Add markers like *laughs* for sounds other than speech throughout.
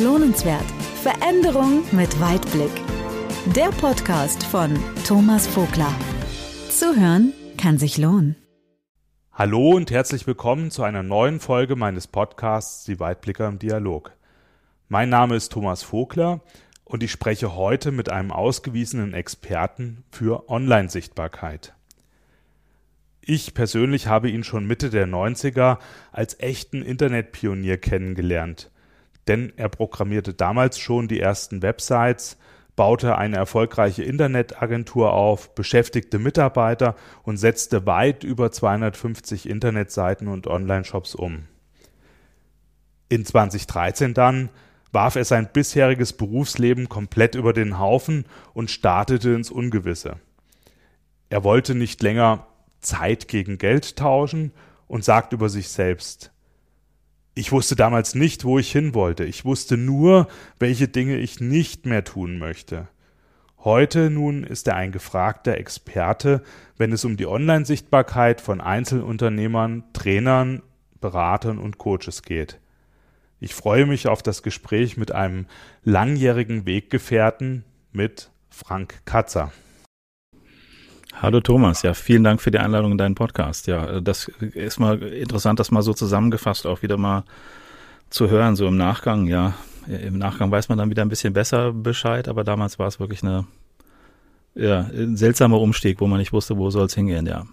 Lohnenswert. Veränderung mit Weitblick. Der Podcast von Thomas Vogler. Zuhören kann sich lohnen. Hallo und herzlich willkommen zu einer neuen Folge meines Podcasts Die Weitblicker im Dialog. Mein Name ist Thomas Vogler und ich spreche heute mit einem ausgewiesenen Experten für Online-Sichtbarkeit. Ich persönlich habe ihn schon Mitte der 90er als echten Internetpionier kennengelernt, denn er programmierte damals schon die ersten Websites, baute eine erfolgreiche Internetagentur auf, beschäftigte Mitarbeiter und setzte weit über 250 Internetseiten und Online-Shops um. In 2013 dann warf er sein bisheriges Berufsleben komplett über den Haufen und startete ins Ungewisse. Er wollte nicht länger Zeit gegen Geld tauschen und sagt über sich selbst, ich wusste damals nicht, wo ich hin wollte, ich wusste nur, welche Dinge ich nicht mehr tun möchte. Heute nun ist er ein gefragter Experte, wenn es um die Online-Sichtbarkeit von Einzelunternehmern, Trainern, Beratern und Coaches geht. Ich freue mich auf das Gespräch mit einem langjährigen Weggefährten mit Frank Katzer. Hallo Thomas, ja, vielen Dank für die Einladung in deinen Podcast. Ja, das ist mal interessant, das mal so zusammengefasst auch wieder mal zu hören, so im Nachgang. Ja, im Nachgang weiß man dann wieder ein bisschen besser Bescheid, aber damals war es wirklich eine, ja, ein seltsamer Umstieg, wo man nicht wusste, wo soll es hingehen, ja.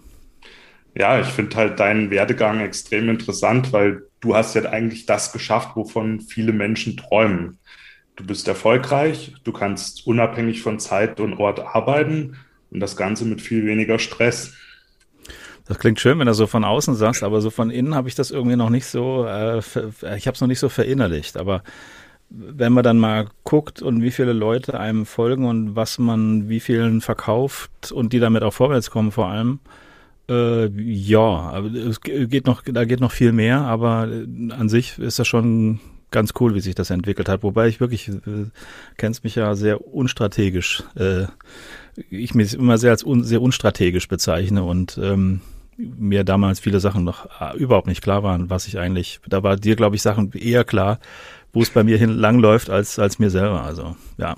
Ja, ich finde halt deinen Werdegang extrem interessant, weil du hast ja eigentlich das geschafft, wovon viele Menschen träumen. Du bist erfolgreich, du kannst unabhängig von Zeit und Ort arbeiten und das Ganze mit viel weniger Stress. Das klingt schön, wenn du so von außen sagst, aber so von innen habe ich das irgendwie noch nicht so, äh, ich habe es noch nicht so verinnerlicht. Aber wenn man dann mal guckt und wie viele Leute einem folgen und was man wie vielen verkauft und die damit auch vorwärts kommen vor allem, äh, ja, es geht noch, da geht noch viel mehr, aber an sich ist das schon ganz cool, wie sich das entwickelt hat. Wobei ich wirklich, äh, kennst mich ja sehr unstrategisch äh, ich mich immer sehr als un, sehr unstrategisch bezeichne und ähm, mir damals viele Sachen noch äh, überhaupt nicht klar waren, was ich eigentlich, da war dir, glaube ich, Sachen eher klar, wo es bei mir hin langläuft, als, als mir selber. Also, ja.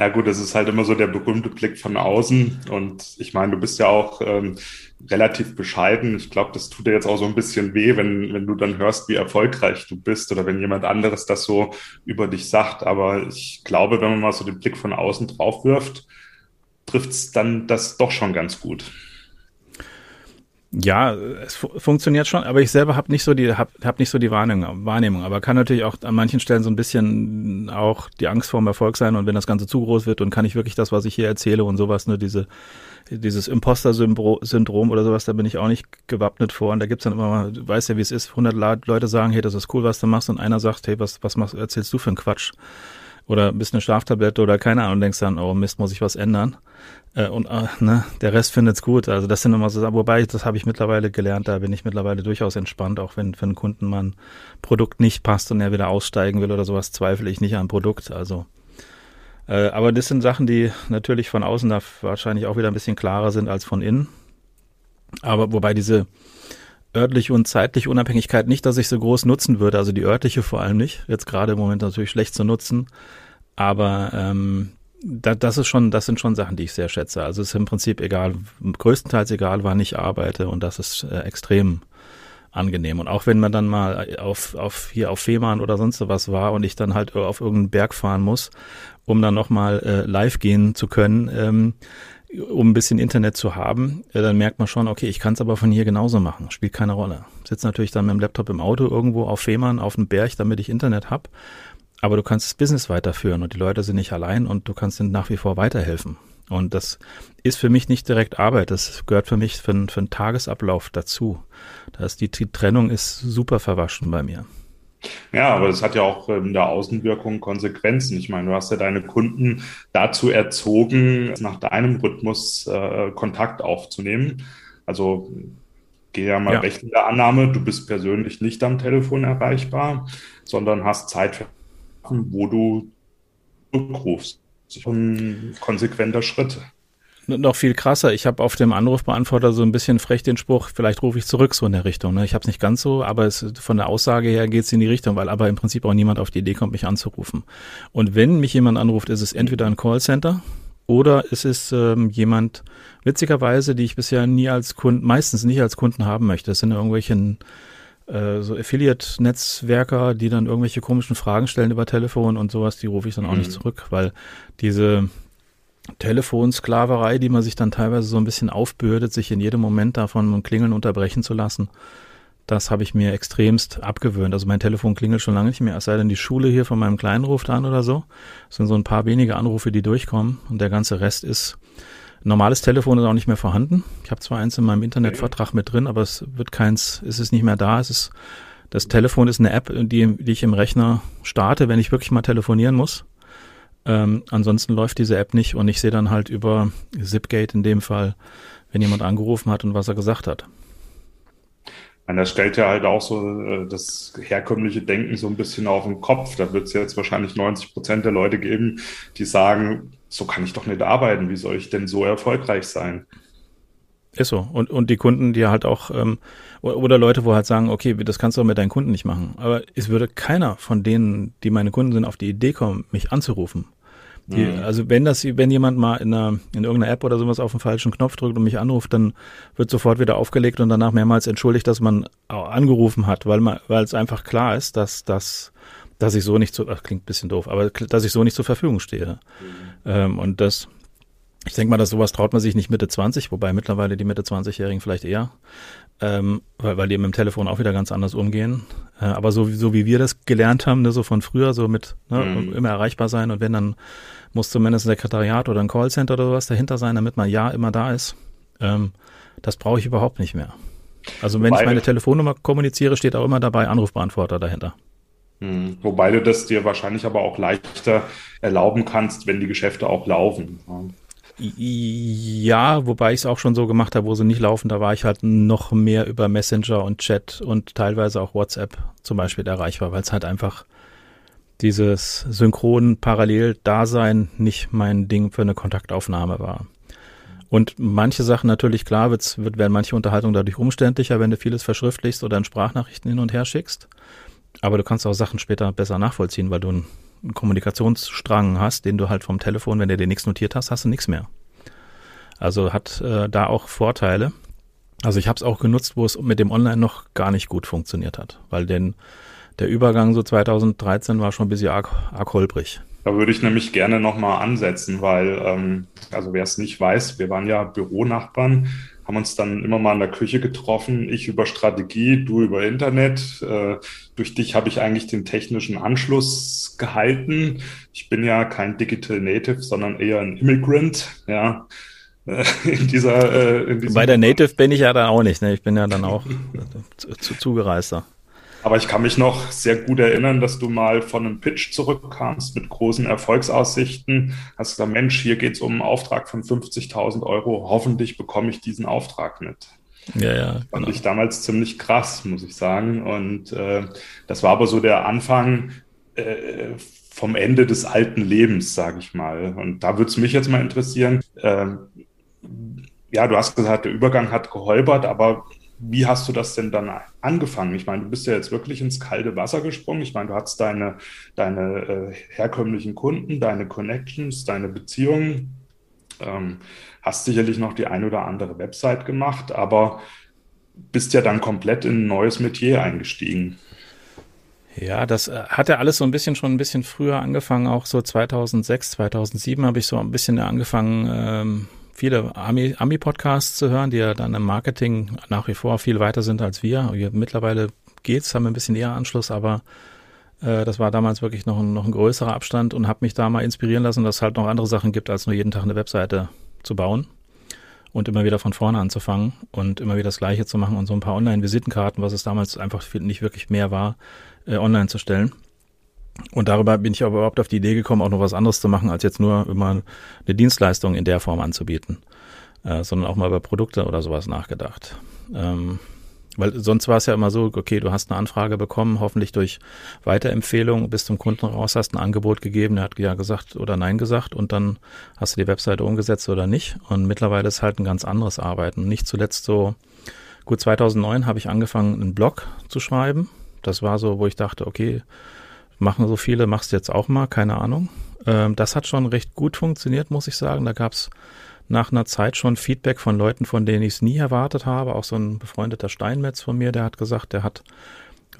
Ja gut, das ist halt immer so der berühmte Blick von außen. Und ich meine, du bist ja auch ähm, relativ bescheiden. Ich glaube, das tut dir jetzt auch so ein bisschen weh, wenn, wenn du dann hörst, wie erfolgreich du bist oder wenn jemand anderes das so über dich sagt. Aber ich glaube, wenn man mal so den Blick von außen drauf wirft, trifft es dann das doch schon ganz gut. Ja, es fu funktioniert schon, aber ich selber habe nicht so die hab, hab nicht so die Wahrnehmung, Wahrnehmung, aber kann natürlich auch an manchen Stellen so ein bisschen auch die Angst vor dem Erfolg sein und wenn das Ganze zu groß wird und kann ich wirklich das, was ich hier erzähle und sowas, ne, diese dieses Imposter-Syndrom oder sowas, da bin ich auch nicht gewappnet vor und da gibt's dann immer mal, du weißt ja, wie es ist, 100 Leute sagen, hey, das ist cool, was du machst und einer sagt, hey, was was machst, erzählst du für einen Quatsch? Oder bist eine Schlaftablette oder keine Ahnung, denkst dann, oh Mist, muss ich was ändern? Äh, und äh, ne, der Rest findet's gut. Also das sind immer so, wobei das habe ich mittlerweile gelernt, da bin ich mittlerweile durchaus entspannt, auch wenn für einen Kunden mal ein Produkt nicht passt und er wieder aussteigen will oder sowas, zweifle ich nicht am Produkt. Also äh, aber das sind Sachen, die natürlich von außen da wahrscheinlich auch wieder ein bisschen klarer sind als von innen. Aber wobei diese örtliche und zeitliche Unabhängigkeit nicht, dass ich so groß nutzen würde, also die örtliche vor allem nicht. Jetzt gerade im Moment natürlich schlecht zu nutzen. Aber ähm, da, das ist schon, das sind schon Sachen, die ich sehr schätze. Also es ist im Prinzip egal, größtenteils egal, wann ich arbeite und das ist äh, extrem angenehm. Und auch wenn man dann mal auf, auf hier auf Fehmarn oder sonst was war und ich dann halt auf irgendeinen Berg fahren muss, um dann nochmal äh, live gehen zu können, ähm, um ein bisschen Internet zu haben, äh, dann merkt man schon, okay, ich kann es aber von hier genauso machen. Spielt keine Rolle. Sitze natürlich dann mit dem Laptop im Auto irgendwo auf Fehmarn auf einem Berg, damit ich Internet hab aber du kannst das Business weiterführen und die Leute sind nicht allein und du kannst ihnen nach wie vor weiterhelfen. Und das ist für mich nicht direkt Arbeit, das gehört für mich für, für einen Tagesablauf dazu. Da ist die, die Trennung ist super verwaschen bei mir. Ja, aber das hat ja auch in der Außenwirkung Konsequenzen. Ich meine, du hast ja deine Kunden dazu erzogen, nach deinem Rhythmus äh, Kontakt aufzunehmen. Also gehe ja mal ja. recht in der Annahme, du bist persönlich nicht am Telefon erreichbar, sondern hast Zeit für wo du rufst. Ein konsequenter Schritt. Noch viel krasser. Ich habe auf dem Anrufbeantworter so ein bisschen frech den Spruch, vielleicht rufe ich zurück, so in der Richtung. Ne? Ich habe es nicht ganz so, aber es, von der Aussage her geht es in die Richtung, weil aber im Prinzip auch niemand auf die Idee kommt, mich anzurufen. Und wenn mich jemand anruft, ist es entweder ein Callcenter oder es ist ähm, jemand, witzigerweise, die ich bisher nie als Kunden, meistens nicht als Kunden haben möchte. Das sind irgendwelche äh, so Affiliate-Netzwerker, die dann irgendwelche komischen Fragen stellen über Telefon und sowas, die rufe ich dann auch mhm. nicht zurück, weil diese Telefonsklaverei, die man sich dann teilweise so ein bisschen aufbürdet, sich in jedem Moment davon Klingeln unterbrechen zu lassen, das habe ich mir extremst abgewöhnt. Also mein Telefon klingelt schon lange nicht mehr, es sei denn die Schule hier von meinem Kleinen ruft an oder so. Es sind so ein paar wenige Anrufe, die durchkommen und der ganze Rest ist normales Telefon ist auch nicht mehr vorhanden. Ich habe zwar eins in meinem Internetvertrag mit drin, aber es wird keins, es ist nicht mehr da. Es ist das Telefon ist eine App, die, die ich im Rechner starte, wenn ich wirklich mal telefonieren muss. Ähm, ansonsten läuft diese App nicht und ich sehe dann halt über Zipgate in dem Fall, wenn jemand angerufen hat und was er gesagt hat. Und das stellt ja halt auch so äh, das herkömmliche Denken so ein bisschen auf den Kopf. Da wird es jetzt wahrscheinlich 90 Prozent der Leute geben, die sagen, so kann ich doch nicht arbeiten. Wie soll ich denn so erfolgreich sein? Ist so. Und, und die Kunden, die halt auch, ähm, oder Leute, wo halt sagen, okay, das kannst du auch mit deinen Kunden nicht machen. Aber es würde keiner von denen, die meine Kunden sind, auf die Idee kommen, mich anzurufen. Die, mhm. Also wenn das, wenn jemand mal in, einer, in irgendeiner App oder sowas auf den falschen Knopf drückt und mich anruft, dann wird sofort wieder aufgelegt und danach mehrmals entschuldigt, dass man angerufen hat, weil man, weil es einfach klar ist, dass das, dass ich so nicht zu, ach, klingt bisschen doof, aber dass ich so nicht zur Verfügung stehe. Mhm. Ähm, und das, ich denke mal, dass sowas traut man sich nicht Mitte 20, wobei mittlerweile die Mitte 20-Jährigen vielleicht eher, ähm, weil, weil die mit dem Telefon auch wieder ganz anders umgehen. Äh, aber so, so wie wir das gelernt haben, ne, so von früher, so mit ne, mhm. immer erreichbar sein und wenn dann muss zumindest ein Sekretariat oder ein Callcenter oder sowas dahinter sein, damit man ja immer da ist. Ähm, das brauche ich überhaupt nicht mehr. Also wenn Wobei ich meine Telefonnummer kommuniziere, steht auch immer dabei Anrufbeantworter dahinter. Hm. Wobei du das dir wahrscheinlich aber auch leichter erlauben kannst, wenn die Geschäfte auch laufen. Ja, wobei ich es auch schon so gemacht habe, wo sie nicht laufen, da war ich halt noch mehr über Messenger und Chat und teilweise auch WhatsApp zum Beispiel erreichbar, weil es halt einfach dieses synchron parallel Dasein nicht mein Ding für eine Kontaktaufnahme war. Und manche Sachen natürlich klar wird, wird werden manche Unterhaltungen dadurch umständlicher, wenn du vieles verschriftlichst oder in Sprachnachrichten hin und her schickst. Aber du kannst auch Sachen später besser nachvollziehen, weil du einen, einen Kommunikationsstrang hast, den du halt vom Telefon, wenn du dir nichts notiert hast, hast du nichts mehr. Also hat äh, da auch Vorteile. Also ich habe es auch genutzt, wo es mit dem Online noch gar nicht gut funktioniert hat, weil den der Übergang so 2013 war schon ein bisschen arg, arg holprig. Da würde ich nämlich gerne nochmal ansetzen, weil, ähm, also wer es nicht weiß, wir waren ja Büronachbarn, haben uns dann immer mal in der Küche getroffen, ich über Strategie, du über Internet. Äh, durch dich habe ich eigentlich den technischen Anschluss gehalten. Ich bin ja kein Digital Native, sondern eher ein Immigrant, ja. Äh, *laughs* in dieser, äh, in Bei der Native bin ich ja dann auch nicht, ne? Ich bin ja dann auch *laughs* zu, zu, Zugereister. Aber ich kann mich noch sehr gut erinnern, dass du mal von einem Pitch zurückkamst mit großen Erfolgsaussichten. Hast gesagt, Mensch, hier geht es um einen Auftrag von 50.000 Euro. Hoffentlich bekomme ich diesen Auftrag mit. Ja, ja. Fand genau. ich damals ziemlich krass, muss ich sagen. Und äh, das war aber so der Anfang äh, vom Ende des alten Lebens, sage ich mal. Und da würde es mich jetzt mal interessieren. Äh, ja, du hast gesagt, der Übergang hat geholpert, aber wie hast du das denn dann angefangen? Ich meine, du bist ja jetzt wirklich ins kalte Wasser gesprungen. Ich meine, du hattest deine, deine äh, herkömmlichen Kunden, deine Connections, deine Beziehungen, ähm, hast sicherlich noch die ein oder andere Website gemacht, aber bist ja dann komplett in ein neues Metier eingestiegen. Ja, das äh, hat ja alles so ein bisschen schon ein bisschen früher angefangen, auch so 2006, 2007 habe ich so ein bisschen angefangen, ähm, viele Ami-Podcasts zu hören, die ja dann im Marketing nach wie vor viel weiter sind als wir. Mittlerweile geht's, haben wir ein bisschen eher Anschluss, aber äh, das war damals wirklich noch ein, noch ein größerer Abstand und habe mich da mal inspirieren lassen, dass es halt noch andere Sachen gibt, als nur jeden Tag eine Webseite zu bauen und immer wieder von vorne anzufangen und immer wieder das Gleiche zu machen und so ein paar Online-Visitenkarten, was es damals einfach nicht wirklich mehr war, äh, online zu stellen. Und darüber bin ich aber überhaupt auf die Idee gekommen, auch noch was anderes zu machen, als jetzt nur immer eine Dienstleistung in der Form anzubieten, äh, sondern auch mal über Produkte oder sowas nachgedacht. Ähm, Weil sonst war es ja immer so, okay, du hast eine Anfrage bekommen, hoffentlich durch Weiterempfehlung bis zum Kunden raus, hast ein Angebot gegeben, der hat ja gesagt oder nein gesagt und dann hast du die Webseite umgesetzt oder nicht. Und mittlerweile ist halt ein ganz anderes Arbeiten. Nicht zuletzt so, gut 2009 habe ich angefangen, einen Blog zu schreiben. Das war so, wo ich dachte, okay, machen so viele, machst jetzt auch mal, keine Ahnung. Ähm, das hat schon recht gut funktioniert, muss ich sagen. Da gab es nach einer Zeit schon Feedback von Leuten, von denen ich es nie erwartet habe. Auch so ein befreundeter Steinmetz von mir, der hat gesagt, der hat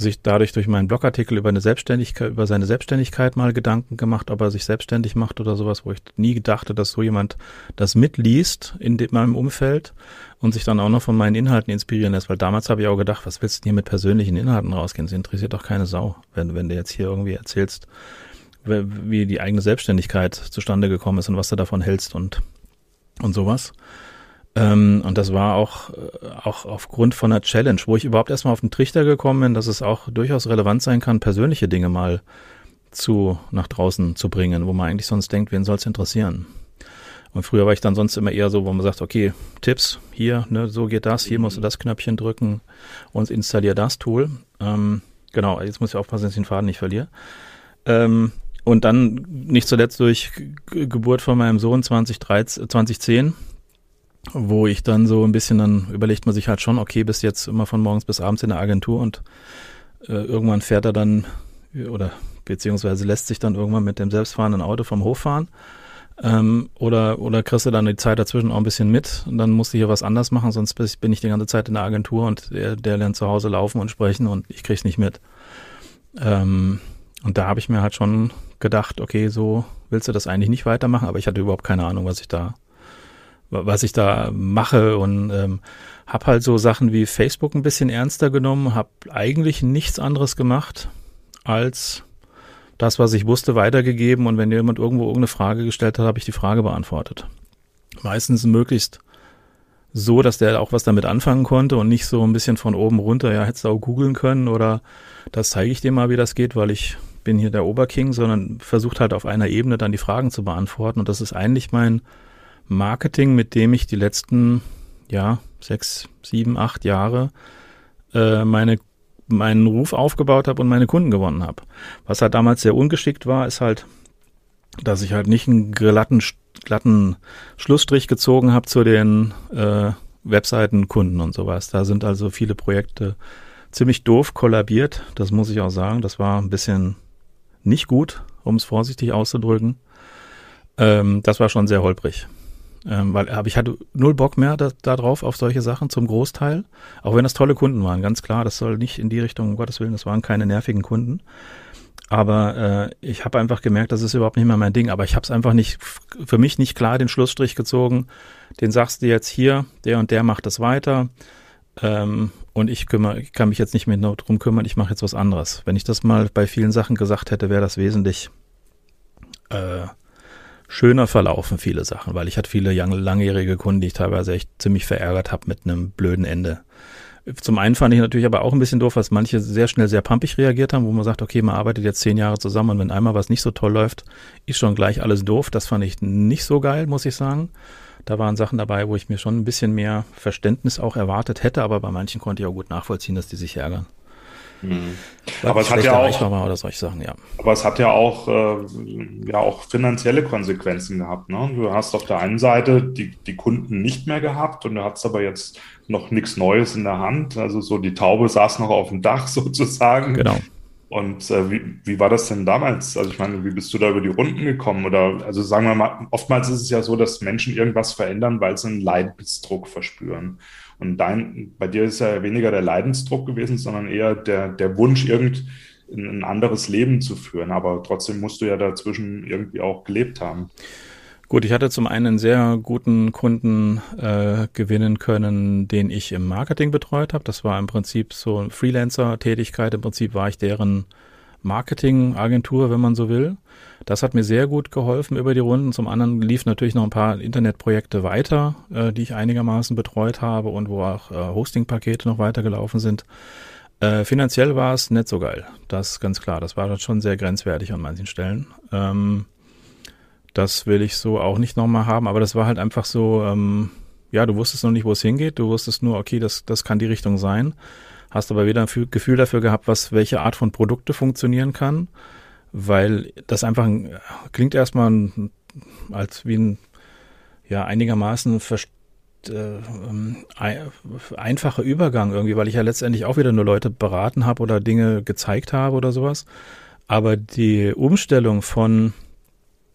sich dadurch durch meinen Blogartikel über eine Selbstständigkeit, über seine Selbstständigkeit mal Gedanken gemacht, ob er sich selbstständig macht oder sowas, wo ich nie dachte, dass so jemand das mitliest in meinem Umfeld und sich dann auch noch von meinen Inhalten inspirieren lässt, weil damals habe ich auch gedacht, was willst du denn hier mit persönlichen Inhalten rausgehen? Das interessiert doch keine Sau, wenn, wenn du jetzt hier irgendwie erzählst, wie die eigene Selbstständigkeit zustande gekommen ist und was du davon hältst und und sowas. Ähm, und das war auch, äh, auch aufgrund von einer Challenge, wo ich überhaupt erstmal auf den Trichter gekommen bin, dass es auch durchaus relevant sein kann, persönliche Dinge mal zu nach draußen zu bringen, wo man eigentlich sonst denkt, wen soll es interessieren. Und früher war ich dann sonst immer eher so, wo man sagt, okay, Tipps, hier, ne, so geht das, hier musst du das Knöpfchen drücken und installier das Tool. Ähm, genau, jetzt muss ich aufpassen, dass ich den Faden nicht verliere. Ähm, und dann nicht zuletzt durch Geburt von meinem Sohn 2013, 2010, wo ich dann so ein bisschen, dann überlegt man sich halt schon, okay, bis jetzt immer von morgens bis abends in der Agentur und äh, irgendwann fährt er dann oder beziehungsweise lässt sich dann irgendwann mit dem selbstfahrenden Auto vom Hof fahren. Ähm, oder, oder kriegst du dann die Zeit dazwischen auch ein bisschen mit und dann musst du hier was anders machen, sonst bin ich die ganze Zeit in der Agentur und der, der lernt zu Hause laufen und sprechen und ich krieg's nicht mit. Ähm, und da habe ich mir halt schon gedacht, okay, so willst du das eigentlich nicht weitermachen, aber ich hatte überhaupt keine Ahnung, was ich da, was ich da mache und ähm, habe halt so Sachen wie Facebook ein bisschen ernster genommen, habe eigentlich nichts anderes gemacht als das, was ich wusste, weitergegeben und wenn jemand irgendwo irgendeine Frage gestellt hat, habe ich die Frage beantwortet. Meistens möglichst so, dass der auch was damit anfangen konnte und nicht so ein bisschen von oben runter, ja, hättest du auch googeln können oder das zeige ich dir mal, wie das geht, weil ich bin hier der Oberking, sondern versucht halt auf einer Ebene dann die Fragen zu beantworten. Und das ist eigentlich mein Marketing, mit dem ich die letzten, ja, sechs, sieben, acht Jahre äh, meine meinen Ruf aufgebaut habe und meine Kunden gewonnen habe. Was halt damals sehr ungeschickt war, ist halt, dass ich halt nicht einen glatten, glatten Schlussstrich gezogen habe zu den äh, Webseitenkunden und sowas. Da sind also viele Projekte ziemlich doof kollabiert, das muss ich auch sagen. Das war ein bisschen nicht gut, um es vorsichtig auszudrücken. Ähm, das war schon sehr holprig. Ähm, weil aber ich hatte null Bock mehr da, da, auf solche Sachen zum Großteil. Auch wenn das tolle Kunden waren, ganz klar, das soll nicht in die Richtung, um Gottes Willen, das waren keine nervigen Kunden. Aber äh, ich habe einfach gemerkt, das ist überhaupt nicht mehr mein Ding. Aber ich habe es einfach nicht, für mich nicht klar den Schlussstrich gezogen. Den sagst du jetzt hier, der und der macht das weiter. Ähm, und ich kümmere, ich kann mich jetzt nicht mehr darum kümmern, ich mache jetzt was anderes. Wenn ich das mal bei vielen Sachen gesagt hätte, wäre das wesentlich äh, schöner verlaufen, viele Sachen, weil ich hatte viele langjährige Kunden, die ich teilweise echt ziemlich verärgert habe mit einem blöden Ende. Zum einen fand ich natürlich aber auch ein bisschen doof, dass manche sehr schnell sehr pumpig reagiert haben, wo man sagt, okay, man arbeitet jetzt zehn Jahre zusammen und wenn einmal was nicht so toll läuft, ist schon gleich alles doof. Das fand ich nicht so geil, muss ich sagen. Da waren Sachen dabei, wo ich mir schon ein bisschen mehr Verständnis auch erwartet hätte, aber bei manchen konnte ich auch gut nachvollziehen, dass die sich ärgern. Mhm. Aber es hat ja auch, oder solche Sachen, ja. Aber es hat ja auch, äh, ja auch finanzielle Konsequenzen gehabt. Ne? Du hast auf der einen Seite die, die Kunden nicht mehr gehabt und du hast aber jetzt noch nichts Neues in der Hand. Also so die Taube saß noch auf dem Dach *laughs* sozusagen. Genau. Und äh, wie, wie war das denn damals? Also ich meine, wie bist du da über die Runden gekommen? Oder also sagen wir mal, oftmals ist es ja so, dass Menschen irgendwas verändern, weil sie einen Leidensdruck verspüren. Und dein, bei dir ist ja weniger der Leidensdruck gewesen, sondern eher der, der Wunsch, irgend ein anderes Leben zu führen. Aber trotzdem musst du ja dazwischen irgendwie auch gelebt haben. Gut, ich hatte zum einen einen sehr guten Kunden äh, gewinnen können, den ich im Marketing betreut habe. Das war im Prinzip so eine Freelancer-Tätigkeit. Im Prinzip war ich deren Marketingagentur, wenn man so will. Das hat mir sehr gut geholfen über die Runden. Zum anderen lief natürlich noch ein paar Internetprojekte weiter, äh, die ich einigermaßen betreut habe und wo auch äh, Hosting-Pakete noch weitergelaufen sind. Äh, finanziell war es nicht so geil. Das ist ganz klar. Das war schon sehr grenzwertig an manchen Stellen. Ähm, das will ich so auch nicht nochmal haben, aber das war halt einfach so, ähm, ja, du wusstest noch nicht, wo es hingeht, du wusstest nur, okay, das, das kann die Richtung sein. Hast aber wieder ein Gefühl dafür gehabt, was, welche Art von Produkte funktionieren kann, weil das einfach ein, klingt erstmal ein, als wie ein ja einigermaßen äh, einfacher Übergang irgendwie, weil ich ja letztendlich auch wieder nur Leute beraten habe oder Dinge gezeigt habe oder sowas. Aber die Umstellung von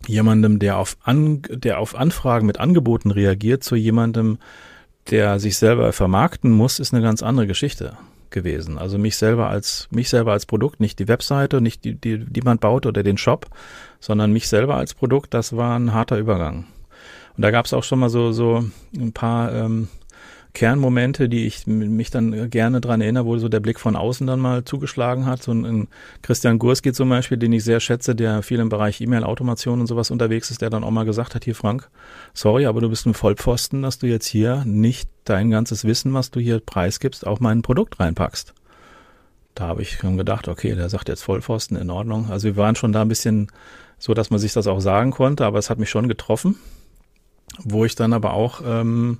jemandem, der auf, An der auf Anfragen mit Angeboten reagiert, zu jemandem, der sich selber vermarkten muss, ist eine ganz andere Geschichte gewesen. Also mich selber als mich selber als Produkt, nicht die Webseite, nicht die, die, die man baut oder den Shop, sondern mich selber als Produkt, das war ein harter Übergang. Und da gab es auch schon mal so, so ein paar ähm, Kernmomente, die ich mich dann gerne dran erinnere, wo so der Blick von außen dann mal zugeschlagen hat. So ein, Christian Gurski zum Beispiel, den ich sehr schätze, der viel im Bereich E-Mail-Automation und sowas unterwegs ist, der dann auch mal gesagt hat, hier Frank, sorry, aber du bist ein Vollpfosten, dass du jetzt hier nicht dein ganzes Wissen, was du hier preisgibst, auch mein Produkt reinpackst. Da habe ich schon gedacht, okay, der sagt jetzt Vollpfosten, in Ordnung. Also wir waren schon da ein bisschen so, dass man sich das auch sagen konnte, aber es hat mich schon getroffen wo ich dann aber auch ähm,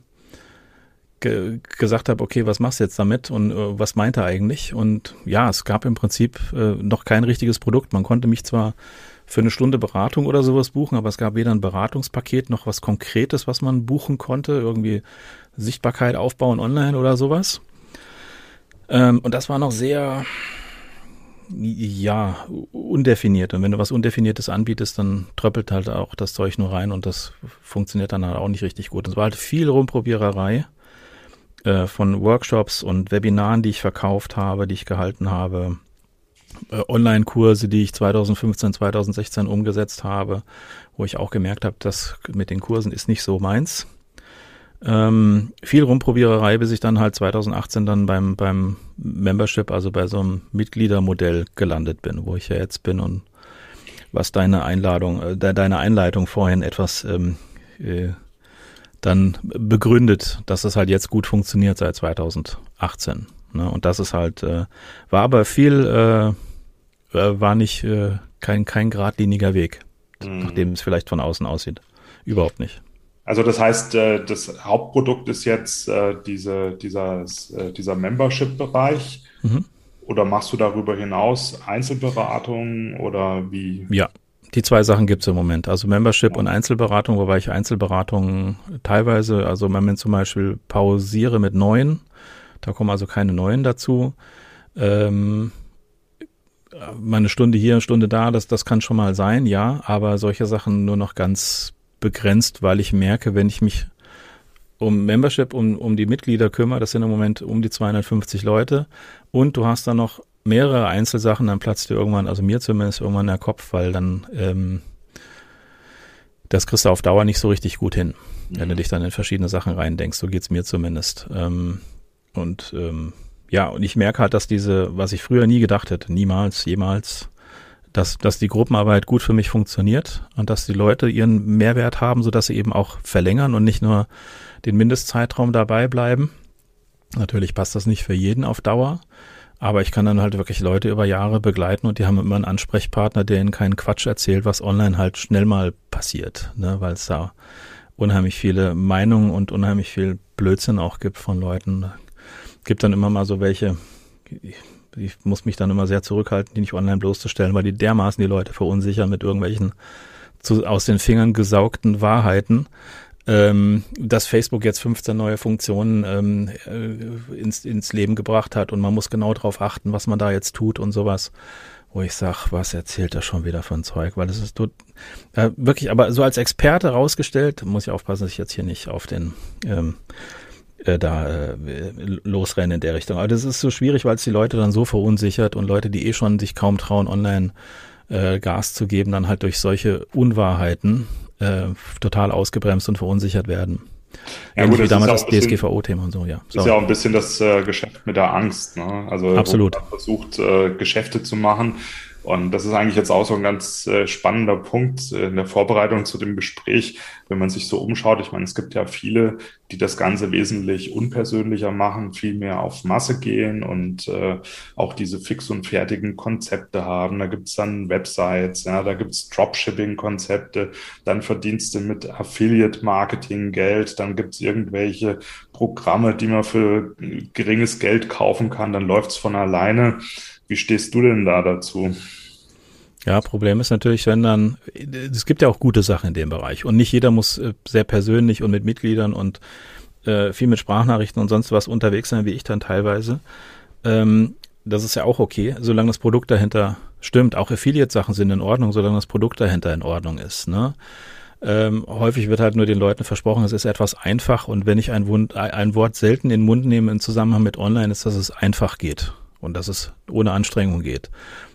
ge gesagt habe, okay, was machst du jetzt damit und äh, was meint er eigentlich? Und ja, es gab im Prinzip äh, noch kein richtiges Produkt. Man konnte mich zwar für eine Stunde Beratung oder sowas buchen, aber es gab weder ein Beratungspaket noch was Konkretes, was man buchen konnte, irgendwie Sichtbarkeit aufbauen online oder sowas. Ähm, und das war noch sehr, ja, undefiniert. Und wenn du was Undefiniertes anbietest, dann tröppelt halt auch das Zeug nur rein und das funktioniert dann halt auch nicht richtig gut. Es war halt viel Rumprobiererei äh, von Workshops und Webinaren, die ich verkauft habe, die ich gehalten habe, äh, Online-Kurse, die ich 2015, 2016 umgesetzt habe, wo ich auch gemerkt habe, dass mit den Kursen ist nicht so meins. Ähm, viel Rumprobiererei, bis ich dann halt 2018 dann beim, beim Membership, also bei so einem Mitgliedermodell gelandet bin, wo ich ja jetzt bin und was deine Einladung, äh, deine Einleitung vorhin etwas ähm, äh, dann begründet, dass es halt jetzt gut funktioniert seit 2018. Ne? Und das ist halt, äh, war aber viel, äh, äh, war nicht äh, kein, kein geradliniger Weg, mhm. nachdem es vielleicht von außen aussieht. Überhaupt nicht. Also das heißt, äh, das Hauptprodukt ist jetzt äh, diese, dieser, dieser Membership-Bereich. Mhm. Oder machst du darüber hinaus Einzelberatungen oder wie? Ja, die zwei Sachen gibt es im Moment. Also Membership und Einzelberatung, wobei ich Einzelberatungen teilweise, also wenn man zum Beispiel pausiere mit neuen, da kommen also keine neuen dazu. Ähm, mal Stunde hier, Stunde da, das, das kann schon mal sein, ja, aber solche Sachen nur noch ganz begrenzt, weil ich merke, wenn ich mich um Membership, um, um die Mitglieder kümmere, das sind im Moment um die 250 Leute und du hast dann noch mehrere Einzelsachen, dann platzt dir irgendwann, also mir zumindest irgendwann der Kopf, weil dann ähm, das kriegst du auf Dauer nicht so richtig gut hin, mhm. wenn du mhm. dich dann in verschiedene Sachen reindenkst. So geht's mir zumindest. Ähm, und ähm, ja, und ich merke halt, dass diese, was ich früher nie gedacht hätte, niemals, jemals, dass, dass die Gruppenarbeit gut für mich funktioniert und dass die Leute ihren Mehrwert haben, sodass sie eben auch verlängern und nicht nur den Mindestzeitraum dabei bleiben. Natürlich passt das nicht für jeden auf Dauer, aber ich kann dann halt wirklich Leute über Jahre begleiten und die haben immer einen Ansprechpartner, der ihnen keinen Quatsch erzählt, was online halt schnell mal passiert, ne, weil es da unheimlich viele Meinungen und unheimlich viel Blödsinn auch gibt von Leuten. Gibt dann immer mal so welche, ich muss mich dann immer sehr zurückhalten, die nicht online bloßzustellen, weil die dermaßen die Leute verunsichern mit irgendwelchen zu, aus den Fingern gesaugten Wahrheiten. Ähm, dass Facebook jetzt 15 neue Funktionen ähm, äh, ins, ins Leben gebracht hat und man muss genau darauf achten, was man da jetzt tut und sowas. Wo ich sag, was erzählt er schon wieder von Zeug, weil das ist äh, wirklich, aber so als Experte rausgestellt, muss ich aufpassen, dass ich jetzt hier nicht auf den ähm, äh, da äh, losrennen in der Richtung. Aber das ist so schwierig, weil es die Leute dann so verunsichert und Leute, die eh schon sich kaum trauen, online äh, Gas zu geben, dann halt durch solche Unwahrheiten äh, total ausgebremst und verunsichert werden. Ja, Ähnlich gut, wie damals das DSGVO-Thema und so, ja. So. Ist ja auch ein bisschen das äh, Geschäft mit der Angst. Ne? Also Absolut. versucht, äh, Geschäfte zu machen. Und das ist eigentlich jetzt auch so ein ganz äh, spannender Punkt in der Vorbereitung zu dem Gespräch, wenn man sich so umschaut. Ich meine, es gibt ja viele, die das Ganze wesentlich unpersönlicher machen, viel mehr auf Masse gehen und äh, auch diese fix und fertigen Konzepte haben. Da gibt's dann Websites, ja, da gibt's Dropshipping-Konzepte, dann verdienst du mit Affiliate-Marketing Geld, dann gibt's irgendwelche Programme, die man für geringes Geld kaufen kann, dann läuft's von alleine. Wie stehst du denn da dazu? Ja, Problem ist natürlich, wenn dann, es gibt ja auch gute Sachen in dem Bereich und nicht jeder muss äh, sehr persönlich und mit Mitgliedern und äh, viel mit Sprachnachrichten und sonst was unterwegs sein, wie ich dann teilweise. Ähm, das ist ja auch okay, solange das Produkt dahinter stimmt. Auch Affiliate-Sachen sind in Ordnung, solange das Produkt dahinter in Ordnung ist. Ne? Ähm, häufig wird halt nur den Leuten versprochen, es ist etwas einfach und wenn ich ein, Wund, ein Wort selten in den Mund nehme im Zusammenhang mit Online, ist, dass es einfach geht und dass es ohne Anstrengung geht,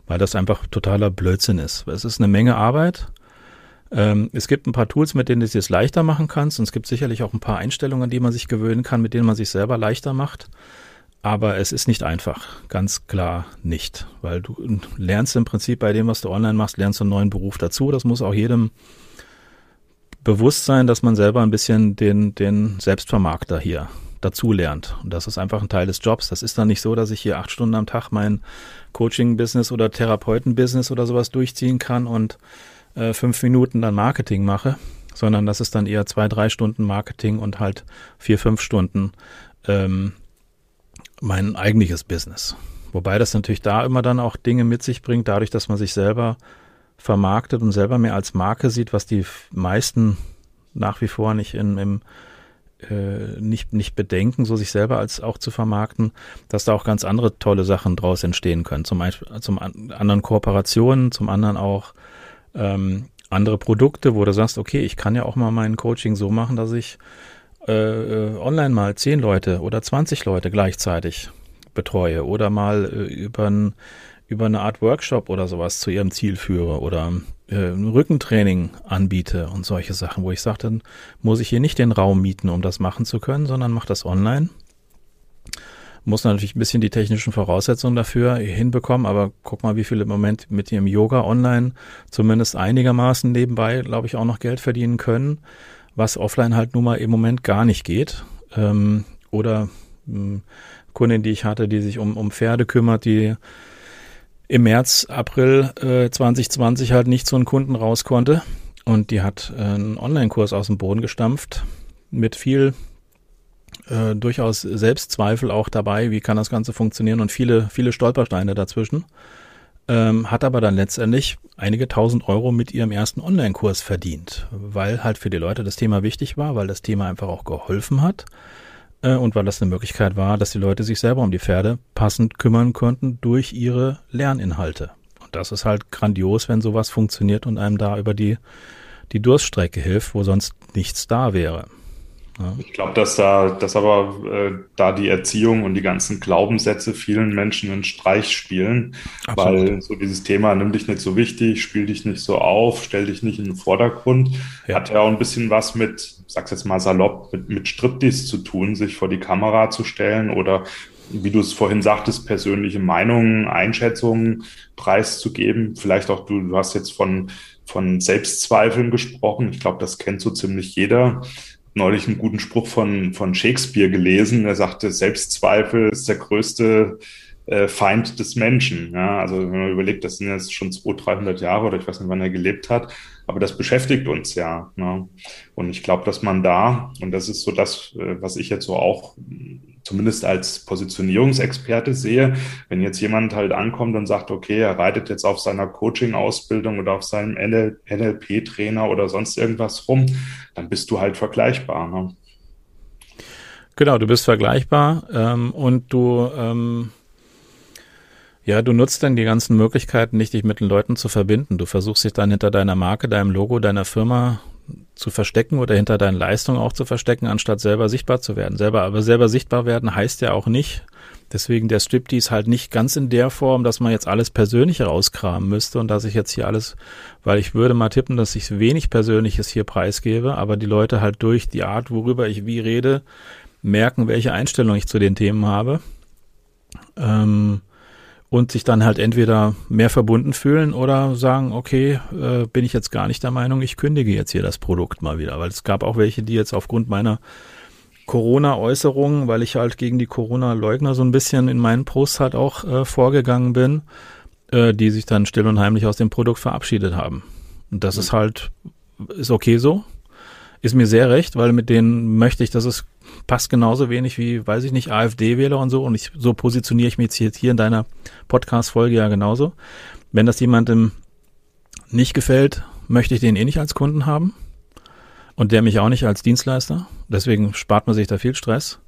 weil das einfach totaler Blödsinn ist. Es ist eine Menge Arbeit. Ähm, es gibt ein paar Tools, mit denen du es leichter machen kannst und es gibt sicherlich auch ein paar Einstellungen, an die man sich gewöhnen kann, mit denen man sich selber leichter macht. Aber es ist nicht einfach, ganz klar nicht, weil du lernst im Prinzip bei dem, was du online machst, lernst du einen neuen Beruf dazu. Das muss auch jedem bewusst sein, dass man selber ein bisschen den, den Selbstvermarkter hier dazu lernt. Und das ist einfach ein Teil des Jobs. Das ist dann nicht so, dass ich hier acht Stunden am Tag mein Coaching-Business oder Therapeuten-Business oder sowas durchziehen kann und äh, fünf Minuten dann Marketing mache, sondern das ist dann eher zwei, drei Stunden Marketing und halt vier, fünf Stunden ähm, mein eigentliches Business. Wobei das natürlich da immer dann auch Dinge mit sich bringt, dadurch, dass man sich selber vermarktet und selber mehr als Marke sieht, was die meisten nach wie vor nicht in, im äh, nicht, nicht bedenken, so sich selber als auch zu vermarkten, dass da auch ganz andere tolle Sachen draus entstehen können. Zum, zum anderen Kooperationen, zum anderen auch ähm, andere Produkte, wo du sagst, okay, ich kann ja auch mal mein Coaching so machen, dass ich äh, äh online mal zehn Leute oder 20 Leute gleichzeitig betreue oder mal äh, über ein über eine Art Workshop oder sowas zu ihrem Ziel führe oder äh, ein Rückentraining anbiete und solche Sachen, wo ich sage, dann muss ich hier nicht den Raum mieten, um das machen zu können, sondern mache das online. Muss natürlich ein bisschen die technischen Voraussetzungen dafür hinbekommen, aber guck mal, wie viele im Moment mit ihrem Yoga online zumindest einigermaßen nebenbei, glaube ich, auch noch Geld verdienen können, was offline halt nun mal im Moment gar nicht geht. Ähm, oder ähm, Kundin, die ich hatte, die sich um, um Pferde kümmert, die im März, April äh, 2020 halt nicht zu einem Kunden raus konnte. Und die hat äh, einen Online-Kurs aus dem Boden gestampft mit viel äh, durchaus Selbstzweifel auch dabei, wie kann das Ganze funktionieren und viele, viele Stolpersteine dazwischen. Ähm, hat aber dann letztendlich einige tausend Euro mit ihrem ersten Online-Kurs verdient, weil halt für die Leute das Thema wichtig war, weil das Thema einfach auch geholfen hat äh, und weil das eine Möglichkeit war, dass die Leute sich selber um die Pferde passend kümmern konnten durch ihre Lerninhalte. Und das ist halt grandios, wenn sowas funktioniert und einem da über die, die Durststrecke hilft, wo sonst nichts da wäre. Ja. Ich glaube, dass da, dass aber äh, da die Erziehung und die ganzen Glaubenssätze vielen Menschen einen Streich spielen, Absolut. weil so dieses Thema nimm dich nicht so wichtig, spiel dich nicht so auf, stell dich nicht in den Vordergrund, ja. hat ja auch ein bisschen was mit, sag's jetzt mal salopp, mit, mit Striptease zu tun, sich vor die Kamera zu stellen oder wie du es vorhin sagtest, persönliche Meinungen, Einschätzungen preiszugeben. Vielleicht auch du, du hast jetzt von, von Selbstzweifeln gesprochen. Ich glaube, das kennt so ziemlich jeder neulich einen guten Spruch von, von Shakespeare gelesen. Er sagte, Selbstzweifel ist der größte äh, Feind des Menschen. Ja, also wenn man überlegt, das sind jetzt schon 200, 300 Jahre oder ich weiß nicht, wann er gelebt hat, aber das beschäftigt uns ja. Ne? Und ich glaube, dass man da, und das ist so das, äh, was ich jetzt so auch zumindest als Positionierungsexperte sehe, wenn jetzt jemand halt ankommt und sagt, okay, er reitet jetzt auf seiner Coaching-Ausbildung oder auf seinem NLP-Trainer oder sonst irgendwas rum, dann bist du halt vergleichbar. Ne? Genau, du bist vergleichbar ähm, und du ähm, ja, du nutzt dann die ganzen Möglichkeiten nicht, dich mit den Leuten zu verbinden. Du versuchst dich dann hinter deiner Marke, deinem Logo, deiner Firma zu verstecken oder hinter deinen Leistungen auch zu verstecken, anstatt selber sichtbar zu werden. Selber, aber selber sichtbar werden heißt ja auch nicht, deswegen der Striptease halt nicht ganz in der Form, dass man jetzt alles Persönliche rauskramen müsste und dass ich jetzt hier alles, weil ich würde mal tippen, dass ich wenig Persönliches hier preisgebe, aber die Leute halt durch die Art, worüber ich wie rede, merken, welche Einstellung ich zu den Themen habe. Ähm, und sich dann halt entweder mehr verbunden fühlen oder sagen, okay, äh, bin ich jetzt gar nicht der Meinung, ich kündige jetzt hier das Produkt mal wieder. Weil es gab auch welche, die jetzt aufgrund meiner Corona-Äußerungen, weil ich halt gegen die Corona-Leugner so ein bisschen in meinen Posts halt auch äh, vorgegangen bin, äh, die sich dann still und heimlich aus dem Produkt verabschiedet haben. Und das mhm. ist halt, ist okay so. Ist mir sehr recht, weil mit denen möchte ich, dass es passt genauso wenig wie, weiß ich nicht, AfD-Wähler und so. Und ich, so positioniere ich mich jetzt hier in deiner Podcast-Folge ja genauso. Wenn das jemandem nicht gefällt, möchte ich den eh nicht als Kunden haben. Und der mich auch nicht als Dienstleister. Deswegen spart man sich da viel Stress,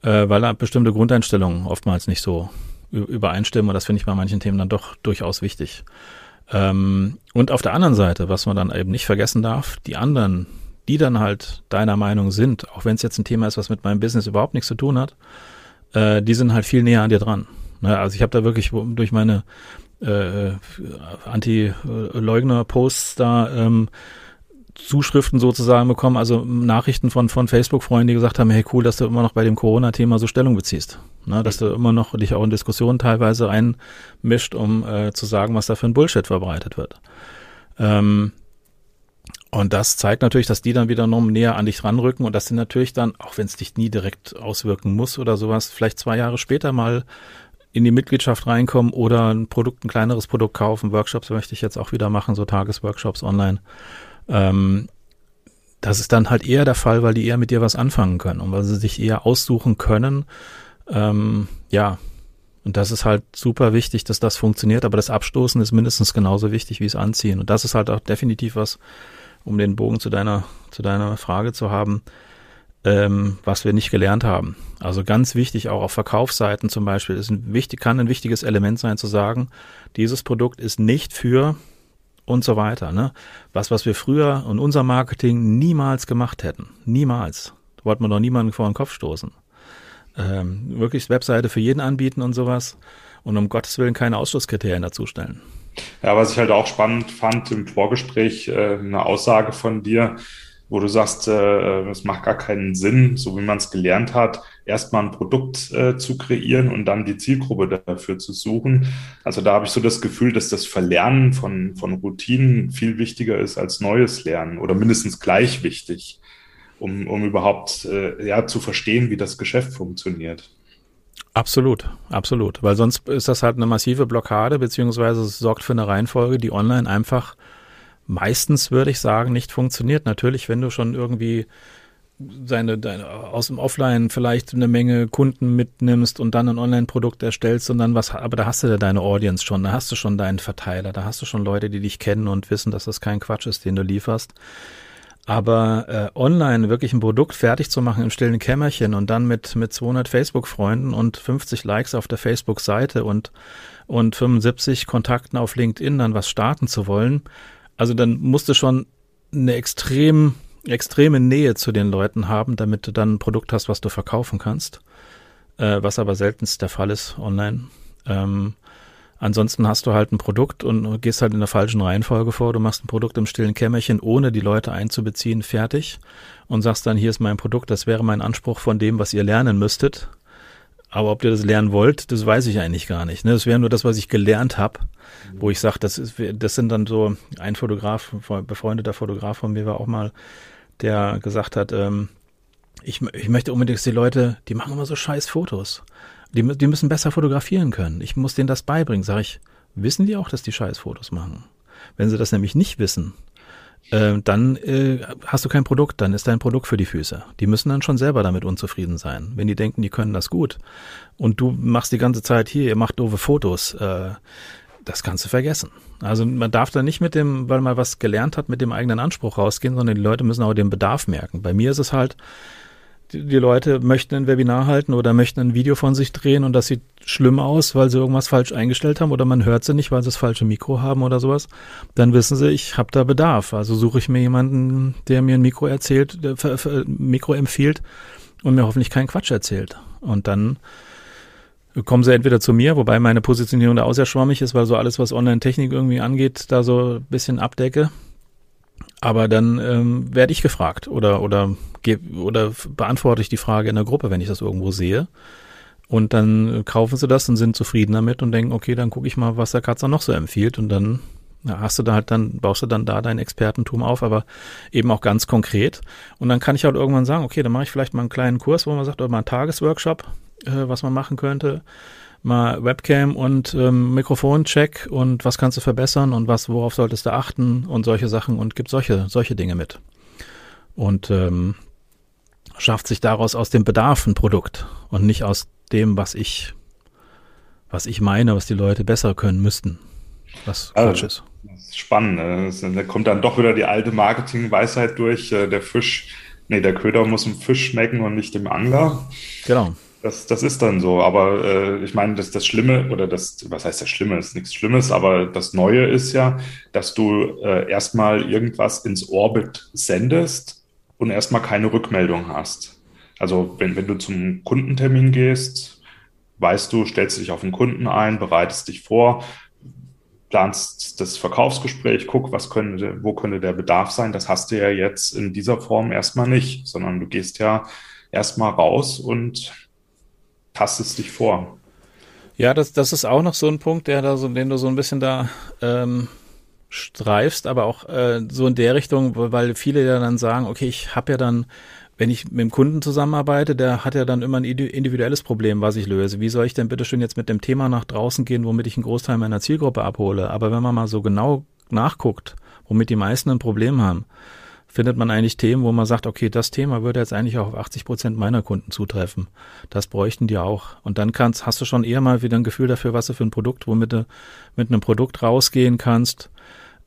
äh, weil bestimmte Grundeinstellungen oftmals nicht so übereinstimmen. Und das finde ich bei manchen Themen dann doch durchaus wichtig. Ähm, und auf der anderen Seite, was man dann eben nicht vergessen darf, die anderen die dann halt deiner Meinung sind, auch wenn es jetzt ein Thema ist, was mit meinem Business überhaupt nichts zu tun hat, äh, die sind halt viel näher an dir dran. Ne? Also ich habe da wirklich durch meine äh, Anti-Leugner-Posts da ähm, Zuschriften sozusagen bekommen, also Nachrichten von, von Facebook-Freunden, die gesagt haben, hey cool, dass du immer noch bei dem Corona-Thema so Stellung beziehst. Ne, dass du immer noch dich auch in Diskussionen teilweise einmischt, um äh, zu sagen, was da für ein Bullshit verbreitet wird. Ähm, und das zeigt natürlich, dass die dann wieder noch näher an dich ranrücken und dass sie natürlich dann, auch wenn es dich nie direkt auswirken muss oder sowas, vielleicht zwei Jahre später mal in die Mitgliedschaft reinkommen oder ein Produkt, ein kleineres Produkt kaufen. Workshops möchte ich jetzt auch wieder machen, so Tagesworkshops online. Ähm, das ist dann halt eher der Fall, weil die eher mit dir was anfangen können und weil sie sich eher aussuchen können. Ähm, ja, und das ist halt super wichtig, dass das funktioniert, aber das Abstoßen ist mindestens genauso wichtig wie es Anziehen. Und das ist halt auch definitiv was, um den Bogen zu deiner, zu deiner Frage zu haben, ähm, was wir nicht gelernt haben. Also ganz wichtig, auch auf Verkaufsseiten zum Beispiel, ist ein wichtig, kann ein wichtiges Element sein zu sagen, dieses Produkt ist nicht für und so weiter. Ne? Was, was wir früher in unserem Marketing niemals gemacht hätten. Niemals. Da wollten wir doch niemanden vor den Kopf stoßen. Ähm, wirklich Webseite für jeden anbieten und sowas. Und um Gottes Willen keine Ausschlusskriterien dazu stellen. Ja, was ich halt auch spannend fand im Vorgespräch, äh, eine Aussage von dir, wo du sagst, äh, es macht gar keinen Sinn, so wie man es gelernt hat, erstmal ein Produkt äh, zu kreieren und dann die Zielgruppe dafür zu suchen. Also da habe ich so das Gefühl, dass das Verlernen von, von Routinen viel wichtiger ist als neues Lernen oder mindestens gleich wichtig, um, um überhaupt äh, ja, zu verstehen, wie das Geschäft funktioniert. Absolut, absolut. Weil sonst ist das halt eine massive Blockade, beziehungsweise es sorgt für eine Reihenfolge, die online einfach meistens, würde ich sagen, nicht funktioniert. Natürlich, wenn du schon irgendwie seine, deine, aus dem Offline vielleicht eine Menge Kunden mitnimmst und dann ein Online-Produkt erstellst und dann was, aber da hast du ja deine Audience schon, da hast du schon deinen Verteiler, da hast du schon Leute, die dich kennen und wissen, dass das kein Quatsch ist, den du lieferst. Aber äh, online wirklich ein Produkt fertig zu machen im stillen Kämmerchen und dann mit, mit 200 Facebook-Freunden und 50 Likes auf der Facebook-Seite und, und 75 Kontakten auf LinkedIn dann was starten zu wollen, also dann musst du schon eine extrem, extreme Nähe zu den Leuten haben, damit du dann ein Produkt hast, was du verkaufen kannst, äh, was aber seltenst der Fall ist online. Ähm, Ansonsten hast du halt ein Produkt und gehst halt in der falschen Reihenfolge vor. Du machst ein Produkt im stillen Kämmerchen, ohne die Leute einzubeziehen, fertig und sagst dann, hier ist mein Produkt, das wäre mein Anspruch von dem, was ihr lernen müsstet. Aber ob ihr das lernen wollt, das weiß ich eigentlich gar nicht. Ne? Das wäre nur das, was ich gelernt habe, wo ich sage, das, ist, das sind dann so ein Fotograf, befreundeter Fotograf von mir war auch mal, der gesagt hat, ähm, ich, ich möchte unbedingt, dass die Leute, die machen immer so scheiß Fotos. Die, die müssen besser fotografieren können. Ich muss denen das beibringen. Sag ich, wissen die auch, dass die scheiß Fotos machen? Wenn sie das nämlich nicht wissen, äh, dann äh, hast du kein Produkt, dann ist dein Produkt für die Füße. Die müssen dann schon selber damit unzufrieden sein. Wenn die denken, die können das gut und du machst die ganze Zeit hier, ihr macht doofe Fotos, äh, das kannst du vergessen. Also man darf da nicht mit dem, weil man was gelernt hat, mit dem eigenen Anspruch rausgehen, sondern die Leute müssen auch den Bedarf merken. Bei mir ist es halt, die, Leute möchten ein Webinar halten oder möchten ein Video von sich drehen und das sieht schlimm aus, weil sie irgendwas falsch eingestellt haben oder man hört sie nicht, weil sie das falsche Mikro haben oder sowas, dann wissen sie, ich habe da Bedarf. Also suche ich mir jemanden, der mir ein Mikro erzählt, der, Mikro empfiehlt und mir hoffentlich keinen Quatsch erzählt. Und dann kommen sie entweder zu mir, wobei meine Positionierung da auch sehr schwammig ist, weil so alles, was Online-Technik irgendwie angeht, da so ein bisschen abdecke. Aber dann ähm, werde ich gefragt oder, oder, oder beantworte ich die Frage in der Gruppe, wenn ich das irgendwo sehe. Und dann kaufen sie das und sind zufrieden damit und denken, okay, dann gucke ich mal, was der Katzer noch so empfiehlt. Und dann ja, hast du da halt dann, baust du dann da dein Expertentum auf, aber eben auch ganz konkret. Und dann kann ich halt irgendwann sagen, okay, dann mache ich vielleicht mal einen kleinen Kurs, wo man sagt, oder mal einen Tagesworkshop, äh, was man machen könnte. Mal Webcam und ähm, Mikrofoncheck und was kannst du verbessern und was, worauf solltest du achten und solche Sachen und gibt solche, solche Dinge mit. Und ähm, schafft sich daraus aus dem Bedarf ein Produkt und nicht aus dem, was ich, was ich meine, was die Leute besser können müssten. Was Quatsch also, ist. Das ist spannend. Ne? Da kommt dann doch wieder die alte Marketing-Weisheit durch. Äh, der Fisch, nee, der Köder muss dem Fisch schmecken und nicht dem Angler. Genau. Das, das ist dann so. Aber äh, ich meine, das, das Schlimme, oder das, was heißt das Schlimme, ist nichts Schlimmes, aber das Neue ist ja, dass du äh, erstmal irgendwas ins Orbit sendest und erstmal keine Rückmeldung hast. Also wenn, wenn du zum Kundentermin gehst, weißt du, stellst dich auf den Kunden ein, bereitest dich vor, planst das Verkaufsgespräch, guck, was könnte, wo könnte der Bedarf sein. Das hast du ja jetzt in dieser Form erstmal nicht, sondern du gehst ja erstmal raus und tastest dich vor. Ja, das, das ist auch noch so ein Punkt, der da so, den du so ein bisschen da ähm, streifst, aber auch äh, so in der Richtung, weil viele ja dann sagen, okay, ich habe ja dann wenn ich mit dem Kunden zusammenarbeite, der hat ja dann immer ein individuelles Problem, was ich löse. Wie soll ich denn bitte schön jetzt mit dem Thema nach draußen gehen, womit ich einen Großteil meiner Zielgruppe abhole? Aber wenn man mal so genau nachguckt, womit die meisten ein Problem haben, findet man eigentlich Themen, wo man sagt, okay, das Thema würde jetzt eigentlich auch auf 80 Prozent meiner Kunden zutreffen. Das bräuchten die auch. Und dann kannst, hast du schon eher mal wieder ein Gefühl dafür, was du für ein Produkt, womit du mit einem Produkt rausgehen kannst,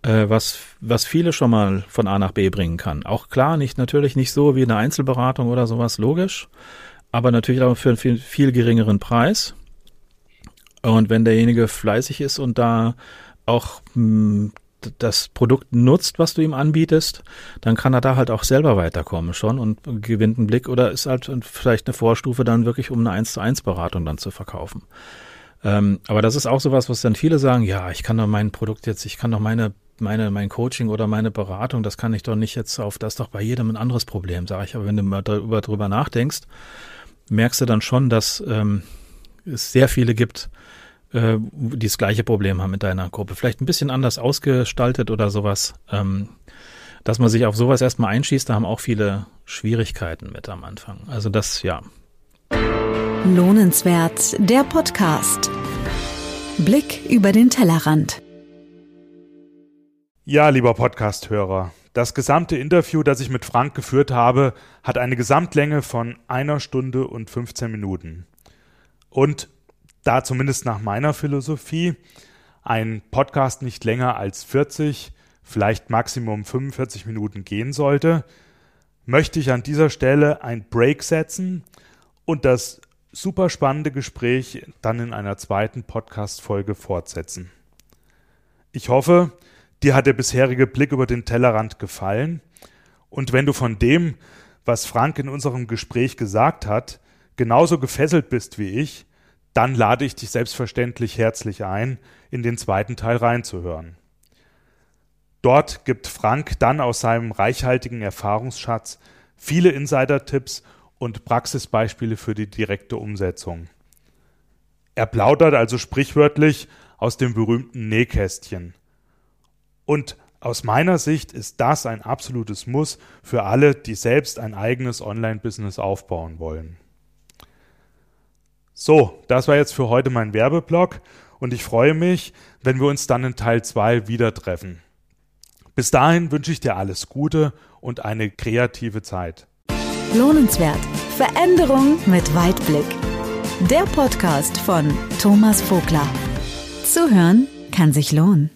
äh, was, was viele schon mal von A nach B bringen kann. Auch klar, nicht natürlich nicht so wie eine Einzelberatung oder sowas, logisch, aber natürlich auch für einen viel, viel geringeren Preis. Und wenn derjenige fleißig ist und da auch mh, hm, das Produkt nutzt, was du ihm anbietest, dann kann er da halt auch selber weiterkommen schon und gewinnt einen Blick oder ist halt vielleicht eine Vorstufe dann wirklich, um eine 1 zu 1 Beratung dann zu verkaufen. Ähm, aber das ist auch sowas, was dann viele sagen, ja, ich kann doch mein Produkt jetzt, ich kann doch meine meine, mein Coaching oder meine Beratung, das kann ich doch nicht jetzt auf, das ist doch bei jedem ein anderes Problem, sage ich. Aber wenn du mal darüber, darüber nachdenkst, merkst du dann schon, dass ähm, es sehr viele gibt, äh, die das gleiche Problem haben mit deiner Gruppe. Vielleicht ein bisschen anders ausgestaltet oder sowas. Ähm, dass man sich auf sowas erstmal einschießt, da haben auch viele Schwierigkeiten mit am Anfang. Also das, ja. Lohnenswert, der Podcast. Blick über den Tellerrand. Ja, lieber Podcast-Hörer, das gesamte Interview, das ich mit Frank geführt habe, hat eine Gesamtlänge von einer Stunde und 15 Minuten. Und da zumindest nach meiner Philosophie ein Podcast nicht länger als 40, vielleicht Maximum 45 Minuten gehen sollte, möchte ich an dieser Stelle ein Break setzen und das super spannende Gespräch dann in einer zweiten Podcast-Folge fortsetzen. Ich hoffe, dir hat der bisherige Blick über den Tellerrand gefallen. Und wenn du von dem, was Frank in unserem Gespräch gesagt hat, genauso gefesselt bist wie ich, dann lade ich dich selbstverständlich herzlich ein, in den zweiten Teil reinzuhören. Dort gibt Frank dann aus seinem reichhaltigen Erfahrungsschatz viele Insider-Tipps und Praxisbeispiele für die direkte Umsetzung. Er plaudert also sprichwörtlich aus dem berühmten Nähkästchen. Und aus meiner Sicht ist das ein absolutes Muss für alle, die selbst ein eigenes Online-Business aufbauen wollen. So, das war jetzt für heute mein Werbeblock und ich freue mich, wenn wir uns dann in Teil 2 wieder treffen. Bis dahin wünsche ich dir alles Gute und eine kreative Zeit. Lohnenswert. Veränderung mit Weitblick. Der Podcast von Thomas Vogler. Zuhören kann sich lohnen.